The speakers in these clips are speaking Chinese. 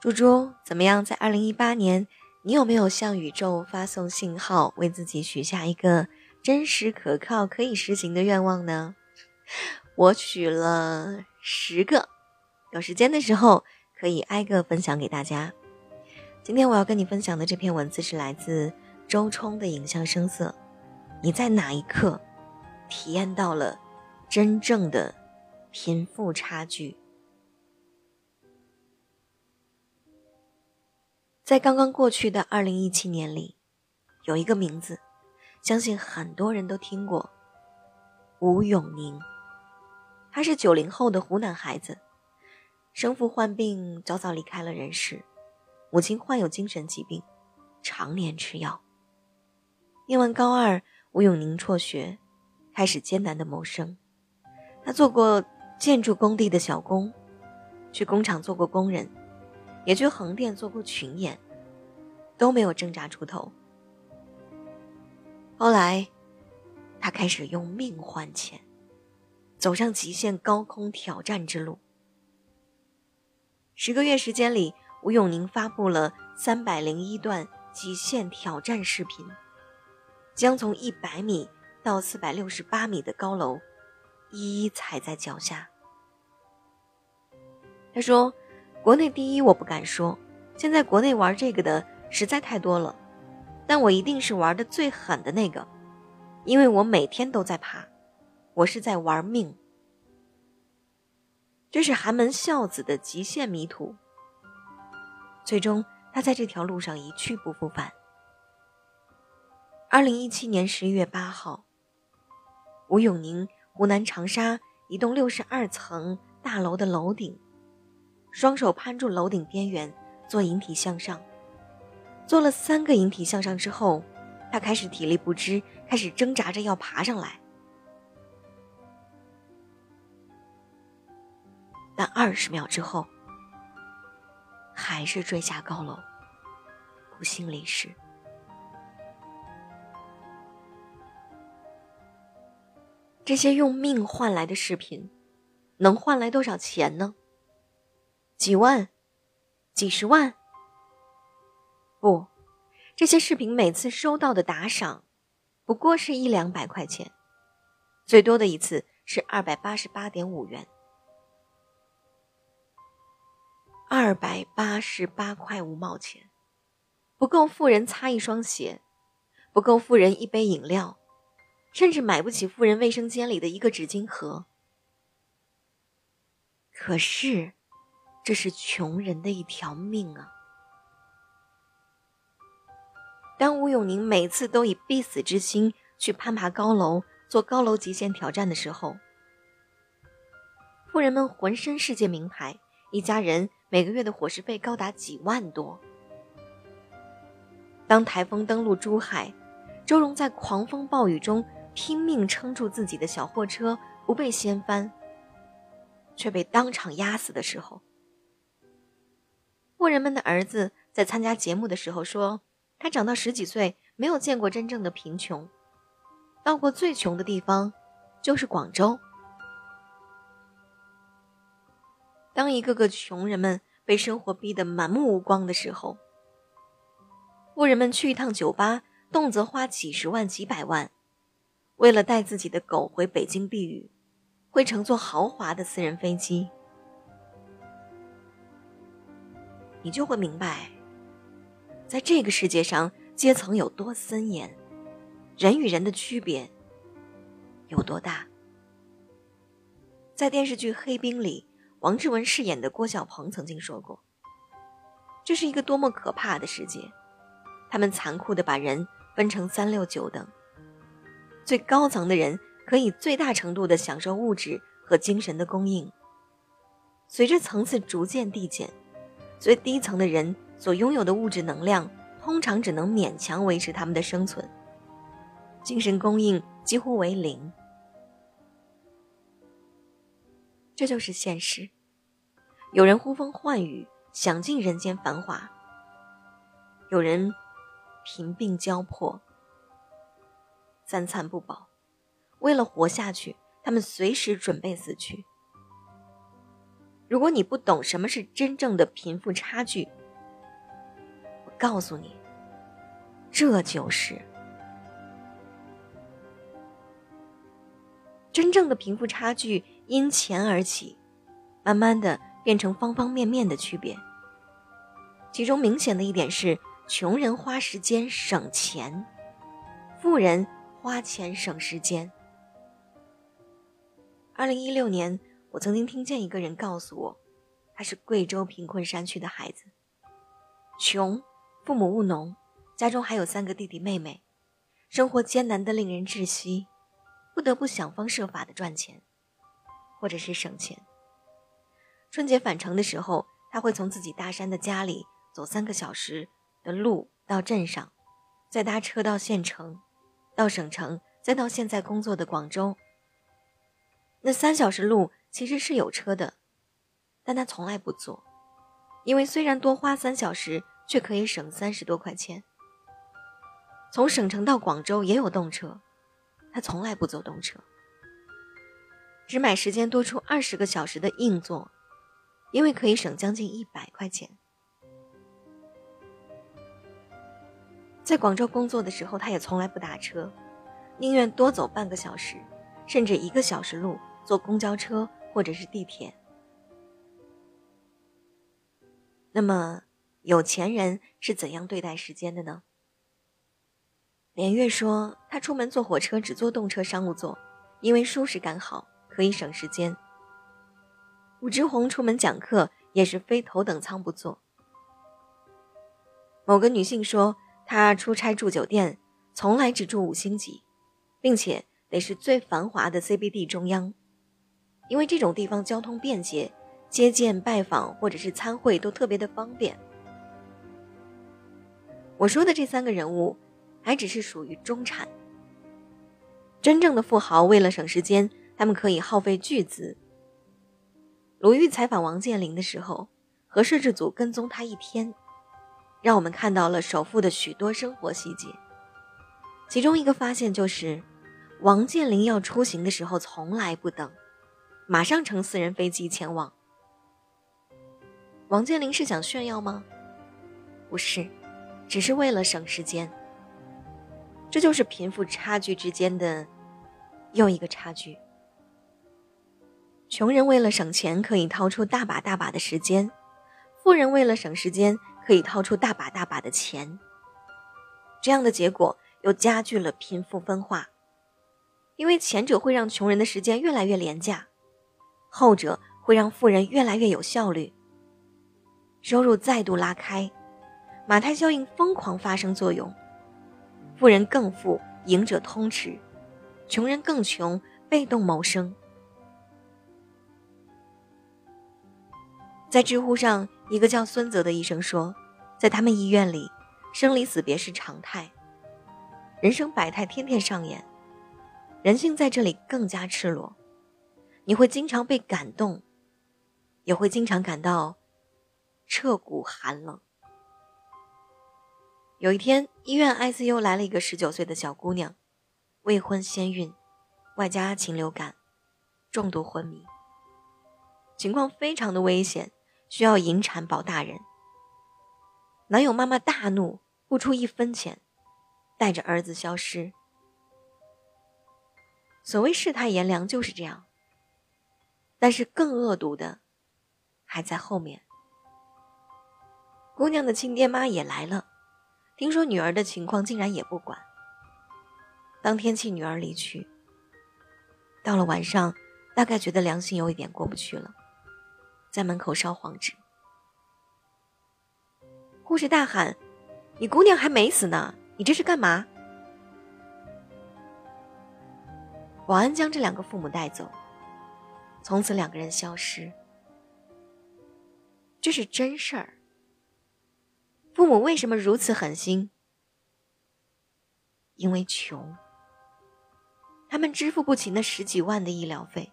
猪猪怎么样？在二零一八年，你有没有向宇宙发送信号，为自己许下一个真实、可靠、可以实行的愿望呢？我许了十个，有时间的时候可以挨个分享给大家。今天我要跟你分享的这篇文字是来自周冲的《影像声色》，你在哪一刻体验到了真正的贫富差距？在刚刚过去的二零一七年里，有一个名字，相信很多人都听过——吴永宁。他是九零后的湖南孩子，生父患病早早离开了人世，母亲患有精神疾病，常年吃药。念完高二，吴永宁辍学，开始艰难的谋生。他做过建筑工地的小工，去工厂做过工人。也去横店做过群演，都没有挣扎出头。后来，他开始用命换钱，走上极限高空挑战之路。十个月时间里，吴永宁发布了三百零一段极限挑战视频，将从一百米到四百六十八米的高楼一一踩在脚下。他说。国内第一我不敢说，现在国内玩这个的实在太多了，但我一定是玩的最狠的那个，因为我每天都在爬，我是在玩命。这是寒门孝子的极限迷途。最终，他在这条路上一去不复返。二零一七年十一月八号，吴永宁，湖南长沙一栋六十二层大楼的楼顶。双手攀住楼顶边缘，做引体向上。做了三个引体向上之后，他开始体力不支，开始挣扎着要爬上来。但二十秒之后，还是坠下高楼，不幸离世。这些用命换来的视频，能换来多少钱呢？几万，几十万。不，这些视频每次收到的打赏，不过是一两百块钱，最多的一次是二百八十八点五元，二百八十八块五毛钱，不够富人擦一双鞋，不够富人一杯饮料，甚至买不起富人卫生间里的一个纸巾盒。可是。这是穷人的一条命啊！当吴永宁每次都以必死之心去攀爬高楼、做高楼极限挑战的时候，富人们浑身世界名牌，一家人每个月的伙食费高达几万多。当台风登陆珠海，周荣在狂风暴雨中拼命撑住自己的小货车不被掀翻，却被当场压死的时候。富人们的儿子在参加节目的时候说：“他长到十几岁，没有见过真正的贫穷，到过最穷的地方，就是广州。”当一个个穷人们被生活逼得满目无光的时候，富人们去一趟酒吧，动辄花几十万、几百万，为了带自己的狗回北京避雨，会乘坐豪华的私人飞机。你就会明白，在这个世界上，阶层有多森严，人与人的区别有多大。在电视剧《黑冰》里，王志文饰演的郭晓鹏曾经说过：“这是一个多么可怕的世界，他们残酷的把人分成三六九等，最高层的人可以最大程度的享受物质和精神的供应，随着层次逐渐递减。”最低层的人所拥有的物质能量，通常只能勉强维持他们的生存。精神供应几乎为零，这就是现实。有人呼风唤雨，享尽人间繁华；有人贫病交迫，三餐不饱，为了活下去，他们随时准备死去。如果你不懂什么是真正的贫富差距，我告诉你，这就是真正的贫富差距因钱而起，慢慢的变成方方面面的区别。其中明显的一点是，穷人花时间省钱，富人花钱省时间。二零一六年。我曾经听见一个人告诉我，他是贵州贫困山区的孩子，穷，父母务农，家中还有三个弟弟妹妹，生活艰难的令人窒息，不得不想方设法的赚钱，或者是省钱。春节返程的时候，他会从自己大山的家里走三个小时的路到镇上，再搭车到县城，到省城，再到现在工作的广州。那三小时路。其实是有车的，但他从来不坐，因为虽然多花三小时，却可以省三十多块钱。从省城到广州也有动车，他从来不坐动车，只买时间多出二十个小时的硬座，因为可以省将近一百块钱。在广州工作的时候，他也从来不打车，宁愿多走半个小时，甚至一个小时路坐公交车。或者是地铁。那么，有钱人是怎样对待时间的呢？连月说，他出门坐火车只坐动车商务座，因为舒适感好，可以省时间。武志红出门讲课也是非头等舱不坐。某个女性说，她出差住酒店，从来只住五星级，并且得是最繁华的 CBD 中央。因为这种地方交通便捷，接见、拜访或者是参会都特别的方便。我说的这三个人物，还只是属于中产。真正的富豪为了省时间，他们可以耗费巨资。鲁豫采访王健林的时候，和摄制组跟踪他一天，让我们看到了首富的许多生活细节。其中一个发现就是，王健林要出行的时候从来不等。马上乘私人飞机前往。王健林是想炫耀吗？不是，只是为了省时间。这就是贫富差距之间的又一个差距。穷人为了省钱可以掏出大把大把的时间，富人为了省时间可以掏出大把大把的钱。这样的结果又加剧了贫富分化，因为前者会让穷人的时间越来越廉价。后者会让富人越来越有效率，收入再度拉开，马太效应疯狂发生作用，富人更富，赢者通吃，穷人更穷，被动谋生。在知乎上，一个叫孙泽的医生说，在他们医院里，生离死别是常态，人生百态天天上演，人性在这里更加赤裸。你会经常被感动，也会经常感到彻骨寒冷。有一天，医院 ICU 来了一个十九岁的小姑娘，未婚先孕，外加禽流感，重度昏迷，情况非常的危险，需要引产保大人。男友妈妈大怒，不出一分钱，带着儿子消失。所谓世态炎凉，就是这样。但是更恶毒的还在后面。姑娘的亲爹妈也来了，听说女儿的情况竟然也不管。当天气女儿离去，到了晚上，大概觉得良心有一点过不去了，在门口烧黄纸。护士大喊：“你姑娘还没死呢，你这是干嘛？”保安将这两个父母带走。从此两个人消失，这是真事儿。父母为什么如此狠心？因为穷，他们支付不起那十几万的医疗费，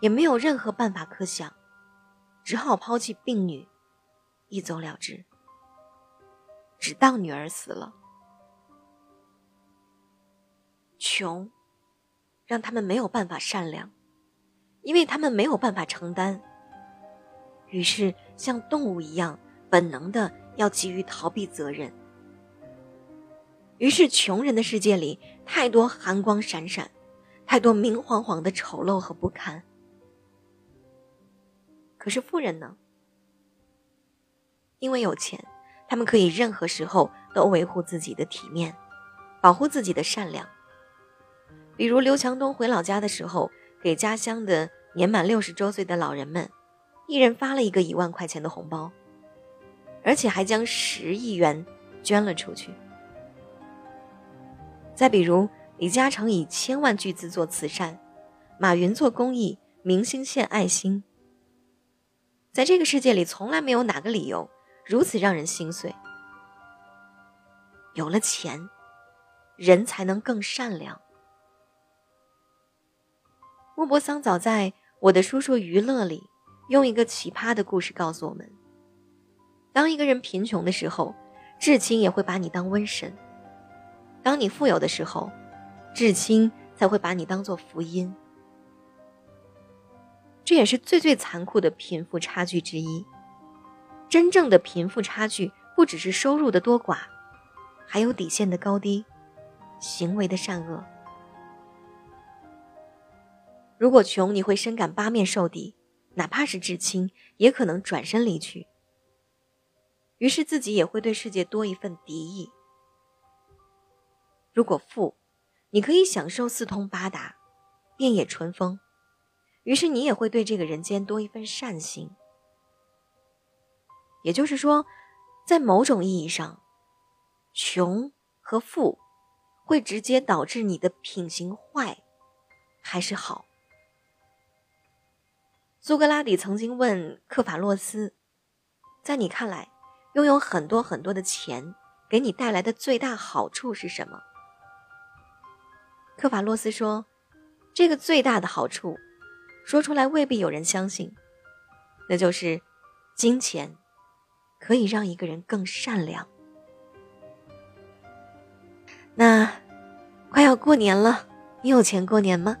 也没有任何办法可想，只好抛弃病女，一走了之。直到女儿死了，穷，让他们没有办法善良。因为他们没有办法承担，于是像动物一样本能的要急于逃避责任。于是，穷人的世界里太多寒光闪闪，太多明晃晃的丑陋和不堪。可是富人呢？因为有钱，他们可以任何时候都维护自己的体面，保护自己的善良。比如刘强东回老家的时候，给家乡的年满六十周岁的老人们，一人发了一个一万块钱的红包，而且还将十亿元捐了出去。再比如，李嘉诚以千万巨资做慈善，马云做公益，明星献爱心。在这个世界里，从来没有哪个理由如此让人心碎。有了钱，人才能更善良。莫泊桑早在《我的叔叔于乐》里，用一个奇葩的故事告诉我们：当一个人贫穷的时候，至亲也会把你当瘟神。当你富有的时候，至亲才会把你当做福音。这也是最最残酷的贫富差距之一。真正的贫富差距不只是收入的多寡，还有底线的高低，行为的善恶。如果穷，你会深感八面受敌，哪怕是至亲，也可能转身离去。于是自己也会对世界多一份敌意。如果富，你可以享受四通八达、遍野春风，于是你也会对这个人间多一份善心。也就是说，在某种意义上，穷和富会直接导致你的品行坏还是好。苏格拉底曾经问克法洛斯：“在你看来，拥有很多很多的钱给你带来的最大好处是什么？”克法洛斯说：“这个最大的好处，说出来未必有人相信，那就是金钱可以让一个人更善良。”那快要过年了，你有钱过年吗？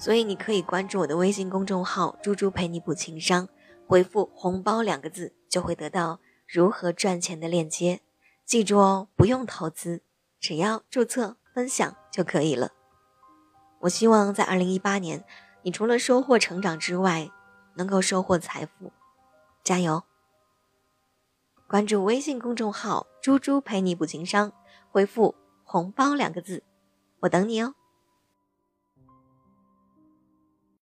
所以你可以关注我的微信公众号“猪猪陪你补情商”，回复“红包”两个字，就会得到如何赚钱的链接。记住哦，不用投资，只要注册。分享就可以了。我希望在二零一八年，你除了收获成长之外，能够收获财富。加油！关注微信公众号“猪猪陪你补情商”，回复“红包”两个字，我等你哦。